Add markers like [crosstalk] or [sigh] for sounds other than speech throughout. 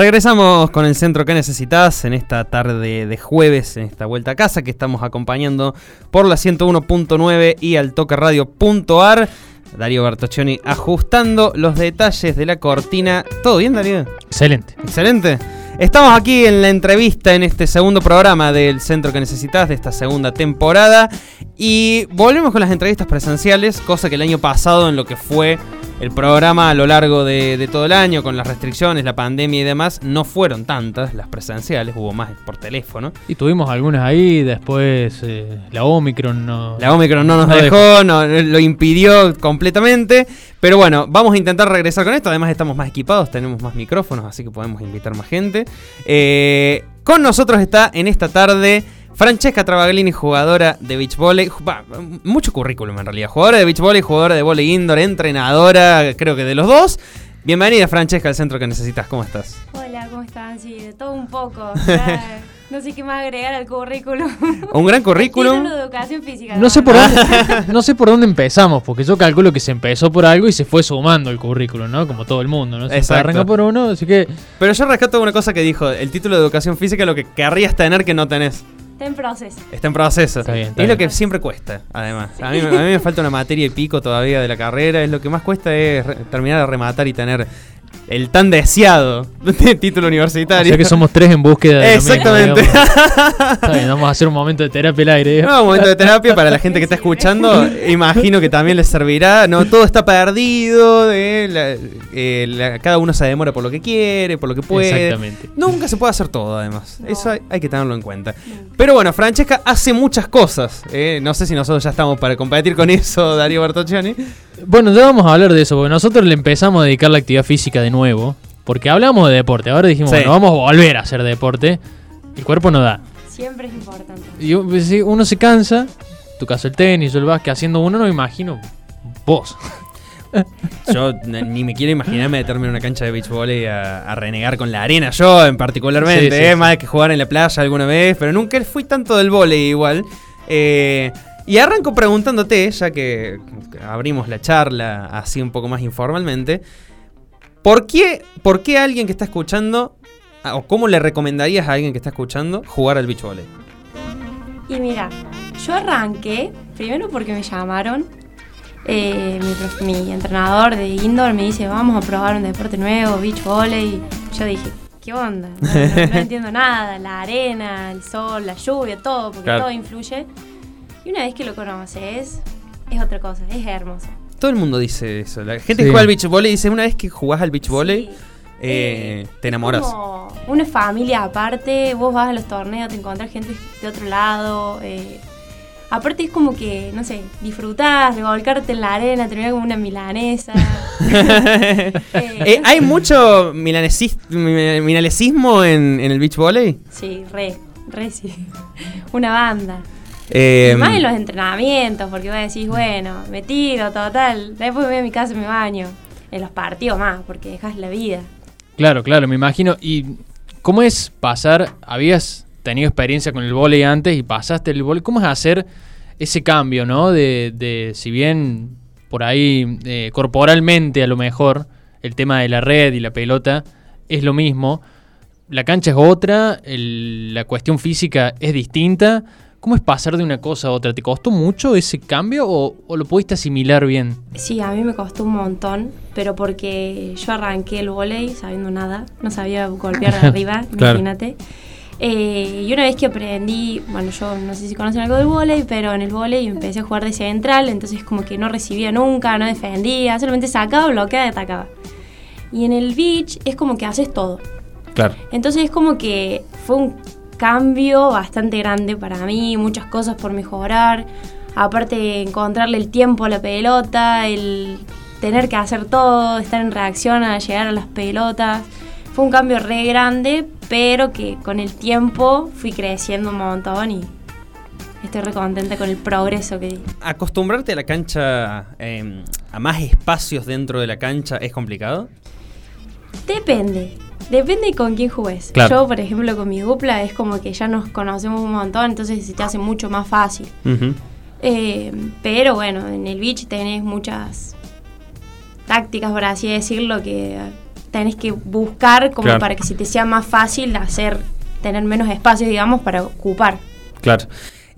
Regresamos con el centro que necesitas en esta tarde de jueves, en esta vuelta a casa que estamos acompañando por la 101.9 y altoqueradio.ar. Darío Bertoccioni ajustando los detalles de la cortina. ¿Todo bien, Darío? Excelente. Excelente. Estamos aquí en la entrevista en este segundo programa del Centro que Necesitas de esta segunda temporada y volvemos con las entrevistas presenciales, cosa que el año pasado en lo que fue el programa a lo largo de, de todo el año con las restricciones, la pandemia y demás, no fueron tantas las presenciales, hubo más por teléfono. Y tuvimos algunas ahí, después eh, la Omicron no... La Omicron no nos No dejó, no, lo impidió completamente. Pero bueno, vamos a intentar regresar con esto. Además, estamos más equipados, tenemos más micrófonos, así que podemos invitar más gente. Eh, con nosotros está en esta tarde Francesca Travaglini, jugadora de beach volley. Mucho currículum en realidad. Jugadora de beach volley, jugadora de volley indoor, entrenadora, creo que de los dos. Bienvenida, Francesca, al centro que necesitas. ¿Cómo estás? Hola, ¿cómo están? Sí, de todo un poco. Ya, [laughs] no sé qué más agregar al currículum. Un gran currículum. Título de educación física. No sé, por dónde, [laughs] no sé por dónde empezamos, porque yo calculo que se empezó por algo y se fue sumando el currículum, ¿no? Como todo el mundo, ¿no? Se Exacto. arranca por uno, así que Pero yo rescato una cosa que dijo: el título de educación física es lo que querrías tener que no tenés. Está en proceso. Está en proceso. Está bien, está es lo que siempre cuesta, además. A mí, [laughs] a mí me falta una materia y pico todavía de la carrera. Es lo que más cuesta es re- terminar de rematar y tener el tan deseado [laughs] título o universitario. sea que somos tres en búsqueda de lo mismo, Exactamente. [laughs] Está bien, vamos a hacer un momento de terapia al aire. No, un momento de terapia para la gente que está escuchando. Imagino que también les servirá. No, todo está perdido. la- eh, la- cada uno se demora por lo que quiere, por lo que puede. Exactamente. Nunca se puede hacer todo, además. No. Eso hay, hay que tenerlo en cuenta. Pero bueno, Francesca hace muchas cosas. ¿eh? No sé si nosotros ya estamos para competir con eso, Darío Bertoccioni. Bueno, ya vamos a hablar de eso, porque nosotros le empezamos a dedicar la actividad física de nuevo, porque hablamos de deporte, ahora dijimos, Sí. bueno, vamos a volver a hacer deporte, el cuerpo no da. Siempre es importante. Y si uno se cansa, tu caso el tenis, yo el básquet, haciendo uno, no me imagino vos. [laughs] Yo ni me quiero imaginar meterme en una cancha de beach volley a, a renegar con la arena, yo en particularmente, Sí, sí, ¿eh? sí. más que jugar en la playa alguna vez, pero nunca fui tanto del volley igual. Eh, y arranco preguntándote, ya que abrimos la charla así un poco más informalmente, ¿por qué, por qué alguien que está escuchando, ah, o cómo le recomendarías a alguien que está escuchando jugar al beach volley? Y mira, yo arranqué, primero porque me llamaron. eh, mi, mi entrenador de indoor me dice, vamos a probar un deporte nuevo, beach volley. Yo dije, ¿qué onda? No, no- no [laughs] entiendo nada, la arena, el sol, la lluvia, todo, porque Claro. todo influye. Y una vez que lo conoces, es otra cosa, es hermoso. Todo el mundo dice eso. La gente Sí. que juega al beach volley dice, una vez que jugás al beach volley, Sí. eh, Eh, te enamoras. Como una familia aparte, vos vas a los torneos, te encontrás gente de otro lado. eh, aparte es como que, no sé, disfrutás, revolcarte en la arena, terminar como una milanesa. [laughs] Eh, Eh, ¿Hay mucho milanesis- mi- milanesismo en, en el beach volley? Sí, re, re sí. [laughs] Una banda. Eh, Más en los entrenamientos, porque vos decís, bueno, me tiro, total. Después me voy a mi casa y me baño. En los partidos más, porque dejas la vida. Claro, claro, me imagino. ¿Y cómo es pasar? Habías tenido experiencia con el vóley antes y pasaste el vóley. ¿Cómo es hacer ese cambio, no? De, de si bien por ahí eh, corporalmente a lo mejor el tema de la red y la pelota es lo mismo, la cancha es otra, el- la cuestión física es distinta. ¿Cómo es pasar de una cosa a otra? ¿Te costó mucho ese cambio o, o lo pudiste asimilar bien? Sí, a mí me costó un montón, pero porque yo arranqué el volei sabiendo nada, no sabía golpear de [laughs] arriba, Claro. imagínate. Eh, y una vez que aprendí, bueno, yo no sé si conocen algo del volei, pero en el volei empecé a jugar de central, entonces como que no recibía nunca, no defendía, solamente sacaba, bloqueaba y atacaba. Y en el beach es como que haces todo. Claro. Entonces es como que fue un cambio bastante grande para mí, muchas cosas por mejorar. Aparte encontrarle el tiempo a la pelota, el tener que hacer todo, estar en reacción a llegar a las pelotas. Fue un cambio re grande, pero que con el tiempo fui creciendo un montón y estoy re contenta con el progreso que di. ¿Acostumbrarte a la cancha, eh, a más espacios dentro de la cancha, es complicado? Depende. Depende con quién jugues. Claro. Yo, por ejemplo, con mi dupla es como que ya nos conocemos un montón, entonces se te hace mucho más fácil. Eh, pero bueno, en el beach tenés muchas tácticas, por así decirlo, que tenés que buscar como Claro. para que se te sea más fácil hacer, tener menos espacios, digamos, para ocupar. Claro.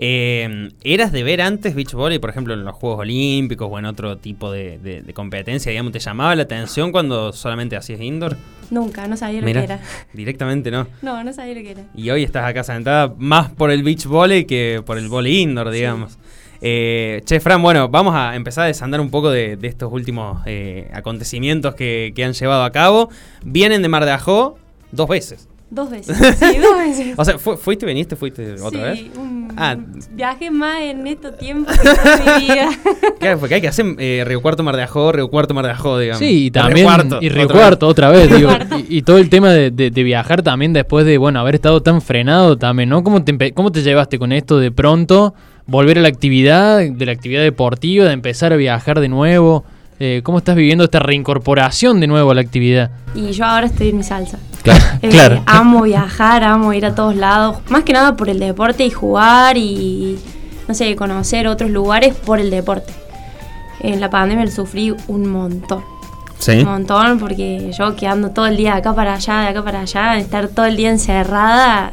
Eh, ¿Eras de ver antes beach volley, por ejemplo, en los Juegos Olímpicos o en otro tipo de, de- de competencia? Digamos, ¿te llamaba la atención cuando solamente hacías indoor? Nunca, no sabía lo que era. [laughs] directamente no. No, no sabía lo que era. Y hoy estás acá sentada más por el beach volley que por el volley indoor, digamos. Eh, che, Fran, bueno, vamos a empezar a desandar un poco de, de estos últimos eh, acontecimientos que, que han llevado a cabo. Vienen de Mar de Ajó dos veces. Dos veces. [laughs] Sí, dos veces. O sea, fu- ¿fuiste, viniste, fuiste otra sí, vez? un Ah. viaje más en estos tiempos que toda mi vida. [laughs] Claro, porque hay que hacer eh, Río Cuarto, Mar de Ajó, Río Cuarto, Mar de Ajó, digamos. Sí, y Río también. Cuarto, y Río otra vez. Cuarto, otra vez, digo. Y, y todo el tema de, de- de viajar también después de, bueno, haber estado tan frenado también, ¿no? ¿Cómo te, ¿Cómo te llevaste con esto de pronto volver a la actividad, de la actividad deportiva, de empezar a viajar de nuevo? Eh, ¿Cómo estás viviendo esta reincorporación de nuevo a la actividad? Y yo ahora estoy en mi salsa. Claro, [laughs] Eh, claro. Amo viajar, amo ir a todos lados. Más que nada por el deporte y jugar y, no sé, conocer otros lugares por el deporte. En la pandemia lo sufrí un montón. Sí. Un montón porque yo quedando todo el día de acá para allá, de acá para allá, estar todo el día encerrada,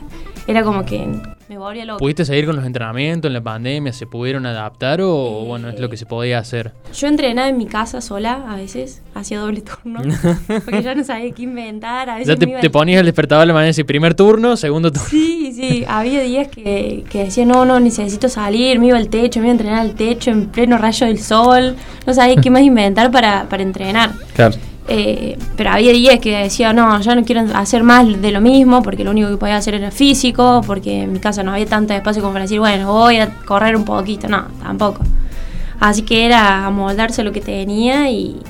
era como que me volvía loca. ¿Pudiste seguir con los entrenamientos en la pandemia? ¿Se pudieron adaptar o, bueno, es lo que se podía hacer? Yo entrenaba en mi casa sola a veces, hacía doble turno, [laughs] porque ya no sabía qué inventar. A veces Ya te, ponías el despertador de la mañana y primer turno, segundo turno. Sí, sí, había días que, que decía, no, no, necesito salir, me iba al techo, me iba a entrenar al techo en pleno rayo del sol, no sabía qué más inventar para, para entrenar. Claro. Eh, pero había días que decía, no, ya no quiero hacer más de lo mismo, porque lo único que podía hacer era físico, porque en mi casa no había tanto espacio como para decir, bueno, voy a correr un poquito, no, tampoco. Así que era amoldarse lo que tenía y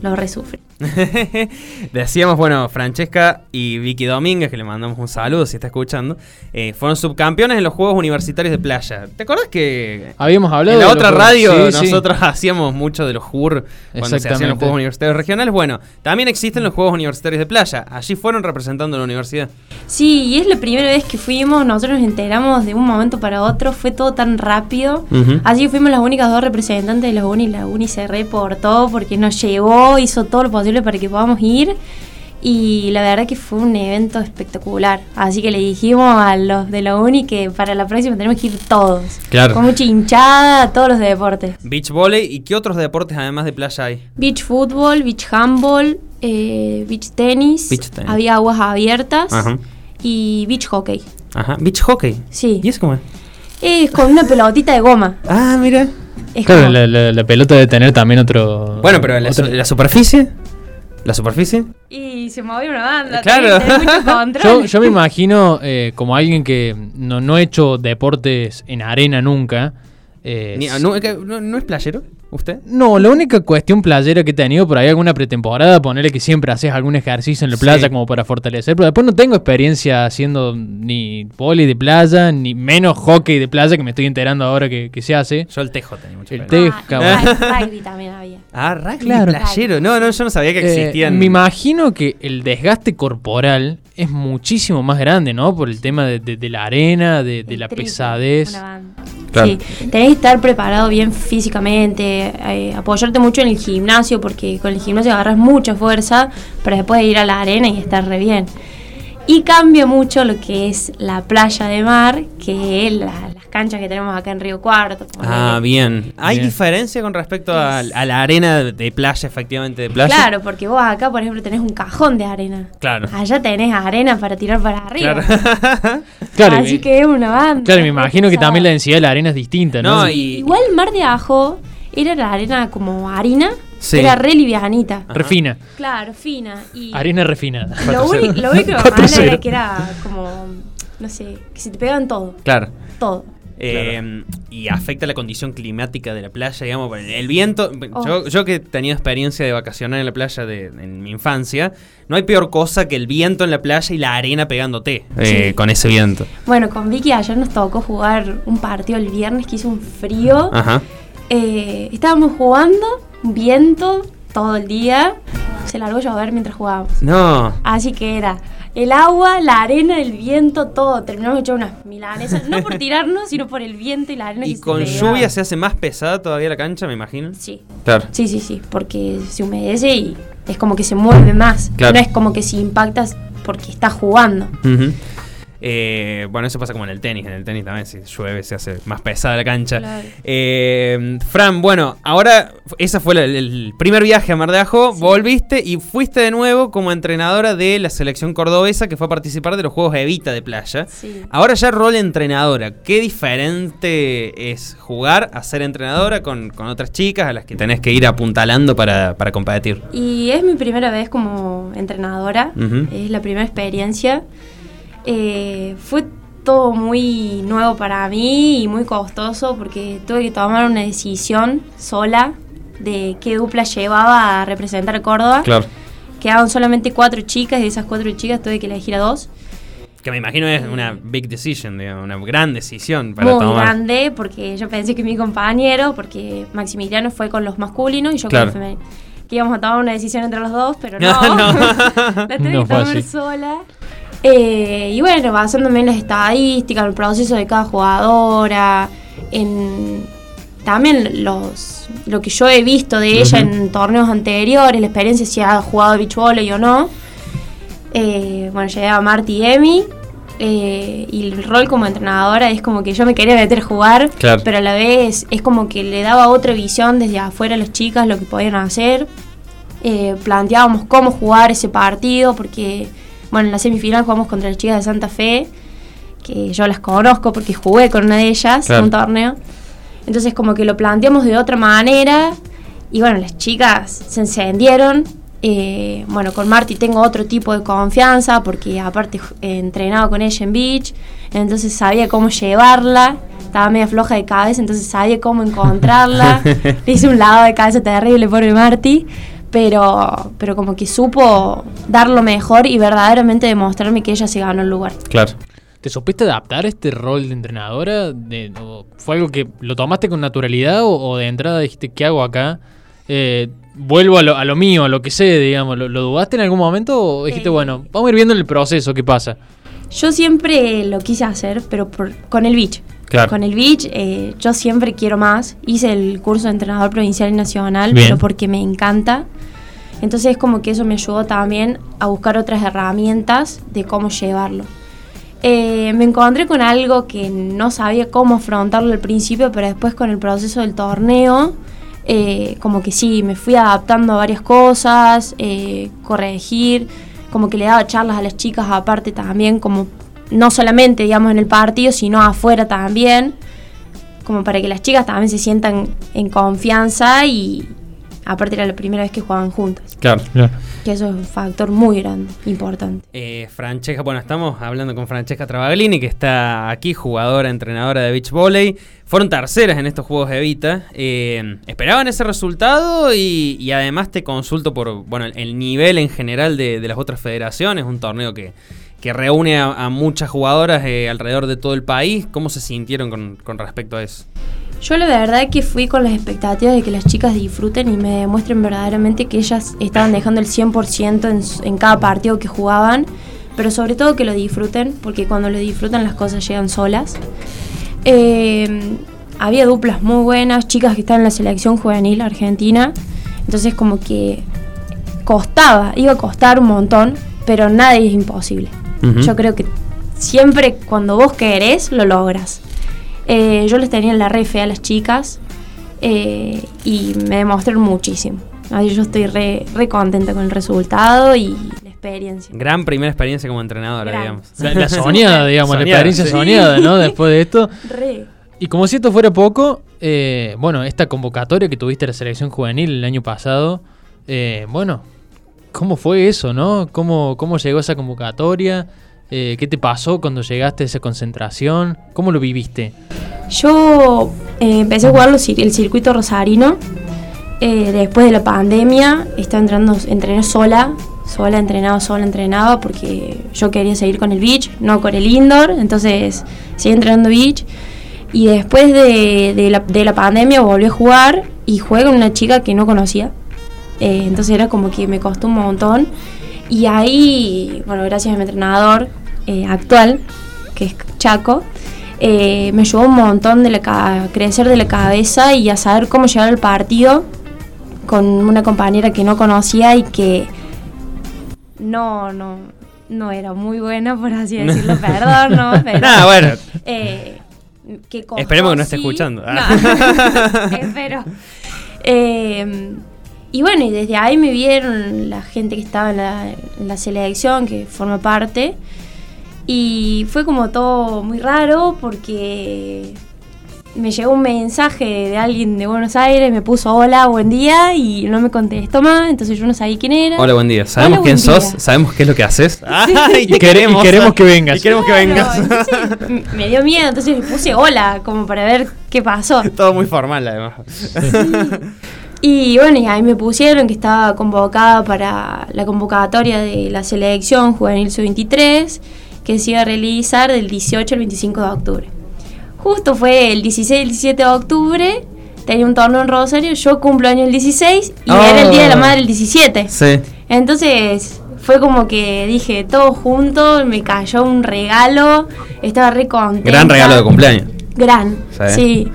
lo resufrí. [laughs] Decíamos, bueno, Francesca y Vicky Domínguez, que le mandamos un saludo si está escuchando, eh, fueron subcampeones en los Juegos Universitarios de Playa. ¿Te acordás que Habíamos hablado en la de otra los- radio sí, sí. nosotros [laughs] hacíamos mucho de los JUR cuando se hacían los. Juegos Universitarios Regionales? Bueno, también existen los Juegos Universitarios de Playa. Allí fueron representando a la universidad. Sí, y es la primera vez que fuimos, nosotros nos enteramos de un momento para otro, fue todo tan rápido. Ujú. Así que fuimos las únicas dos representantes de la uni, la uni se reportó porque nos llevó, hizo todo lo posible para que podamos ir. Y la verdad que fue un evento espectacular. Así que le dijimos a los de la uni que para la próxima tenemos que ir todos. Claro. Con mucha hinchada a todos los deportes. Beach volley y qué otros deportes además de playa hay. Beach fútbol, beach handball, eh, beach tenis, Beach tenis. había aguas abiertas Ajá. y beach hockey. Ajá. Beach hockey. Sí. ¿Y eso cómo es? Es con una pelotita de goma. Ah, mira. Es Claro, como- la, la- la pelota debe tener también otro... Bueno, pero la, otro- la superficie. ¿La superficie? Y se movió una banda. Claro. tenés- tenés mucho [laughs] control. Yo, yo me imagino eh, como alguien que no, no ha hecho deportes en arena nunca. eh, Ni- no, no- ¿no es playero? ¿Usted? No, la única cuestión playera que he tenido por ahí alguna pretemporada, ponerle que siempre haces algún ejercicio en la Sí. playa como para fortalecer, pero después no tengo experiencia haciendo ni poli de playa, ni menos hockey de playa, que me estoy enterando ahora que, que se hace. Yo el tejo tenía mucha El experiencia. te- Ah, cabrón. rugby- [laughs] rugby también había. Ah, rugby Claro. playero. No, no, yo no sabía que Eh, existían. me imagino que el desgaste corporal es muchísimo más grande, ¿no? Por el tema de, de- de la arena, de, de la pesadez. una banda. Sí, tenés que estar preparado bien físicamente, eh, apoyarte mucho en el gimnasio, porque con el gimnasio agarras mucha fuerza para después ir a la arena y estar re bien. Y cambia mucho lo que es la playa de mar, que es la- canchas que tenemos acá en Río Cuarto. Ah, bien. ¿Hay Bien. diferencia con respecto a, a la arena de playa, efectivamente, de playa? Claro, porque vos acá, por ejemplo, tenés un cajón de arena. Claro. Allá tenés arena para tirar para arriba. Claro. [laughs] Claro, Así que es una banda. Claro, me imagino que también la densidad de la arena es distinta, ¿no? No, y- Igual Mar de Ajo era la arena como harina, Sí. Era re livianita. Ajá. Refina. Claro, fina. Y Harina refinada. lo, único, lo único [laughs] malo 4-0. era que era como, no sé, que se te pegaban todo. Claro. Todo. Eh, Y afecta la condición climática de la playa, digamos. El, viento. Oh. Yo, yo que he tenido experiencia de vacacionar en la playa de, en mi infancia, no hay peor cosa que el viento en la playa y la arena pegándote eh, Sí. con ese viento. Bueno, con Vicky ayer nos tocó jugar un partido el viernes que hizo un frío. Ajá. Eh, estábamos jugando, viento todo el día. Se largó a llover mientras jugábamos. No. Así que era el agua, la arena, el viento, todo. Terminamos hecho unas milanesas. No por tirarnos, sino por el viento y la arena que Y se con lluvia se hace más pesada todavía la cancha, me imagino. Sí. Claro. Sí, sí, sí. Porque se humedece y es como que se mueve más. Claro. No es como que si impactas porque estás jugando. Ujú. Eh, bueno, eso pasa como en el tenis. En el tenis también, si llueve, se hace más pesada la cancha. Claro. Eh, Fran, bueno, ahora ese fue el, el primer viaje a Mar de. Sí. Volviste y fuiste de nuevo como entrenadora de la selección cordobesa que fue a participar de los Juegos Evita de playa. Sí. Ahora ya rol entrenadora. ¿Qué diferente es jugar a ser entrenadora con, con otras chicas a las que tenés que ir apuntalando para, para competir? Y es mi primera vez como entrenadora. Es la primera experiencia. Eh, fue todo muy nuevo para mí y muy costoso porque tuve que tomar una decisión sola de qué dupla llevaba a representar a Córdoba. Claro. Quedaban solamente cuatro chicas y de esas cuatro chicas tuve que elegir a dos. Que me imagino es una big decision, digamos, una gran decisión para muy tomar. grande porque yo pensé que mi compañero, porque Maximiliano fue con los masculinos y yo Claro. con los femeninos, que íbamos a tomar una decisión entre los dos, pero [laughs] No, no, no. [laughs] la tuve No que tomar sola. Eh, y bueno, basándome en las estadísticas, en el proceso de cada jugadora, en también los lo que yo he visto de ella en torneos anteriores, la experiencia si ha jugado beach volley o no. Eh, bueno, llegué a Marty y Emi. eh, y el rol como entrenadora es como que yo me quería meter a jugar, Claro. pero a la vez es como que le daba otra visión desde afuera a las chicas lo que podían hacer. Eh, planteábamos cómo jugar ese partido, porque bueno, en la semifinal jugamos contra las chicas de Santa Fe, que yo las conozco porque jugué con una de ellas Claro. en un torneo. Entonces como que lo planteamos de otra manera y bueno, las chicas se encendieron. Eh, bueno, con Marty tengo otro tipo de confianza porque aparte he entrenado con ella en beach, entonces sabía cómo llevarla, estaba media floja de cabeza, entonces sabía cómo encontrarla. [laughs] Le hice un lado de cabeza terrible, pobre Marty, pero, pero como que supo dar lo mejor y verdaderamente demostrarme que ella se ganó el lugar. Claro. ¿Te supiste adaptar a este rol de entrenadora? De- o ¿Fue algo que lo tomaste con naturalidad o, o de entrada dijiste, ¿qué hago acá? Eh, vuelvo a lo, a lo mío, a lo que sé, digamos. ¿Lo, lo dudaste en algún momento o dijiste, Eh. bueno, vamos a ir viendo en el proceso qué pasa? Yo siempre lo quise hacer, pero por- con el beach. Claro. Con el beach eh, yo siempre quiero más. Hice el curso de entrenador provincial y nacional, Bien. pero porque me encanta. Entonces es como que eso me ayudó también a buscar otras herramientas de cómo llevarlo. Eh, me encontré con algo que no sabía cómo afrontarlo al principio, pero después con el proceso del torneo, eh, como que sí, me fui adaptando a varias cosas, corregir, como que le daba charlas a las chicas aparte también, como no solamente digamos en el partido, sino afuera también, como para que las chicas también se sientan en confianza y aparte era la primera vez que jugaban juntas, Claro. que eso es un factor muy grande, importante. Eh, Francesca, bueno, estamos hablando con Francesca Travaglini, que está aquí, jugadora, entrenadora de beach volley. Fueron terceras en estos Juegos Evita. Eh, ¿Esperaban ese resultado? Y, y además te consulto por bueno el nivel en general de, de las otras federaciones, un torneo que, que reúne a, muchas jugadoras eh, alrededor de todo el país. ¿Cómo se sintieron con, respecto a eso? Yo la verdad que fui con las expectativas de que las chicas disfruten y me demuestren verdaderamente que ellas estaban dejando el 100% en, en cada partido que jugaban, pero sobre todo que lo disfruten, porque cuando lo disfrutan las cosas llegan solas. Eh, había duplas muy buenas, chicas que están en la selección juvenil argentina, entonces como que costaba, iba a costar un montón, pero nada es imposible. Yo creo que siempre cuando vos querés, lo logras. Eh, yo les tenía en la re fe a las chicas eh, y me demostraron muchísimo. Así yo estoy re, re contenta con el resultado y la experiencia. Gran primera experiencia como entrenadora, Gran. digamos. [laughs] La, la soñada, digamos, la experiencia sí. soñada, ¿no? Después de esto. Re. Y como si esto fuera poco, eh, bueno, esta convocatoria que tuviste a la selección juvenil el año pasado, eh, bueno, ¿cómo fue eso, no? ¿Cómo, cómo llegó esa convocatoria? Eh, ¿Qué te pasó cuando llegaste a esa concentración? ¿Cómo lo viviste? Yo eh, empecé a jugar el circuito rosarino. eh, después de la pandemia, estaba entrando, entrené sola, sola, entrenaba, sola, entrenaba, porque yo quería seguir con el beach, no con el indoor, entonces seguí entrenando beach. Y después de, de la, de la pandemia volví a jugar y jugué con una chica que no conocía. Eh, entonces era como que me costó un montón. Y ahí, bueno, gracias a mi entrenador eh, actual, que es Chaco, eh, me ayudó un montón de la a crecer de la cabeza y a saber cómo llegar al partido con una compañera que no conocía y que no, no, no era muy buena, por así [laughs] decirlo, perdón, ¿no? Pero, bueno. eh, que Esperemos que no esté escuchando. No, [laughs] espero. [laughs] Eh, y bueno, y desde ahí me vieron la gente que estaba en la, en la selección, que forma parte. Y fue como todo muy raro porque me llegó un mensaje de alguien de Buenos Aires, me puso hola, buen día y no me contestó más, entonces yo no sabía quién era. Hola, buen día. ¿Sabemos Hola, quién sos? día. ¿Sabemos qué es lo que haces? [laughs] y te Y queremos. queremos que vengas. Y queremos que vengas. entonces, me dio miedo, entonces le puse hola, como para ver qué pasó. Todo muy formal, además. Y bueno, y ahí me pusieron que estaba convocada para la convocatoria de la selección juvenil sub-23, que se iba a realizar del 18 al 25 de octubre. Justo fue el 16 y el 17 de octubre, tenía un torneo en Rosario, yo cumplo año el 16 y era el Día de la Oh. Madre el 17. Sí. Entonces fue como que dije todo junto, me cayó un regalo, estaba re contenta. Gran regalo de cumpleaños. Gran, Sí. sí.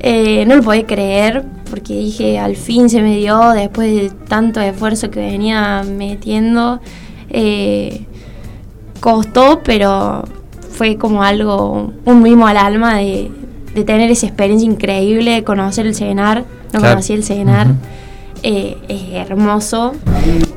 Eh, no lo podía creer porque dije, al fin se me dio después de tanto esfuerzo que venía metiendo. Eh, costó, pero fue como algo, un mimo al alma de, de tener esa experiencia increíble, de conocer el cenar. No Claro. conocí el cenar. Eh, es hermoso.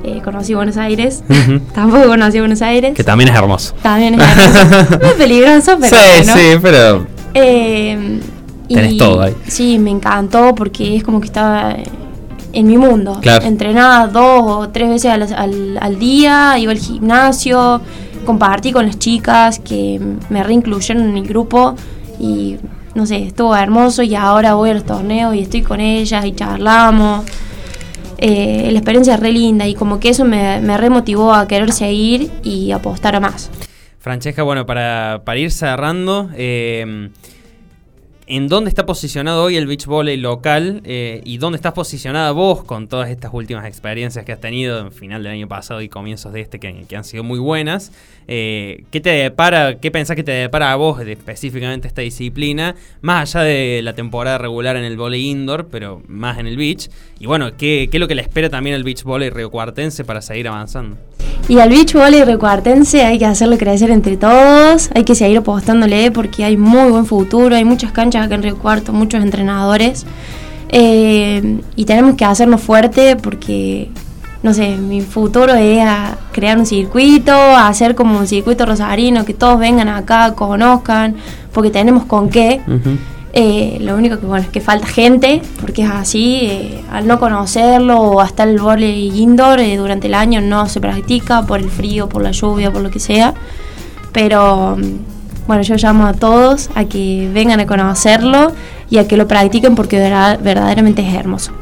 Eh, conocí Buenos Aires. [laughs] Tampoco conocí Buenos Aires. Que también es hermoso. También es hermoso. [laughs] Muy peligroso, pero sí, bueno. sí, pero. Eh, Tenés todo ahí. Sí, me encantó porque es como que estaba en mi mundo. Claro. Entrenaba dos o tres veces al, al- al día, iba al gimnasio, compartí con las chicas que me reincluyeron en el grupo y no sé, estuvo hermoso y ahora voy a los torneos y estoy con ellas y charlamos. Eh, la experiencia es re linda y como que eso me, me remotivó a querer seguir y apostar a más. Francesca, bueno, para, para ir cerrando, eh, ¿en dónde está posicionado hoy el beach volley local eh, y dónde estás posicionada vos con todas estas últimas experiencias que has tenido en final del año pasado y comienzos de este que, que han sido muy buenas? Eh, ¿Qué te depara, qué pensás que te depara a vos específicamente esta disciplina, más allá de la temporada regular en el volley indoor, pero más en el beach? Y bueno, ¿qué, qué es lo que le espera también al beach volley riocuartense para seguir avanzando? Y al beach volley recuartense hay que hacerlo crecer entre todos, hay que seguir apostándole porque hay muy buen futuro, hay muchas canchas acá en Río muchos entrenadores. Eh, y tenemos que hacernos fuerte porque, no sé, mi futuro es a crear un circuito, a hacer como un circuito rosarino, que todos vengan acá, conozcan, porque tenemos con qué. Eh, lo único que bueno es que falta gente, porque es así, eh, al no conocerlo o hasta el volley indoor eh, durante el año no se practica por el frío, por la lluvia, por lo que sea. Pero mm, bueno, yo llamo a todos a que vengan a conocerlo y a que lo practiquen porque verdaderamente es hermoso.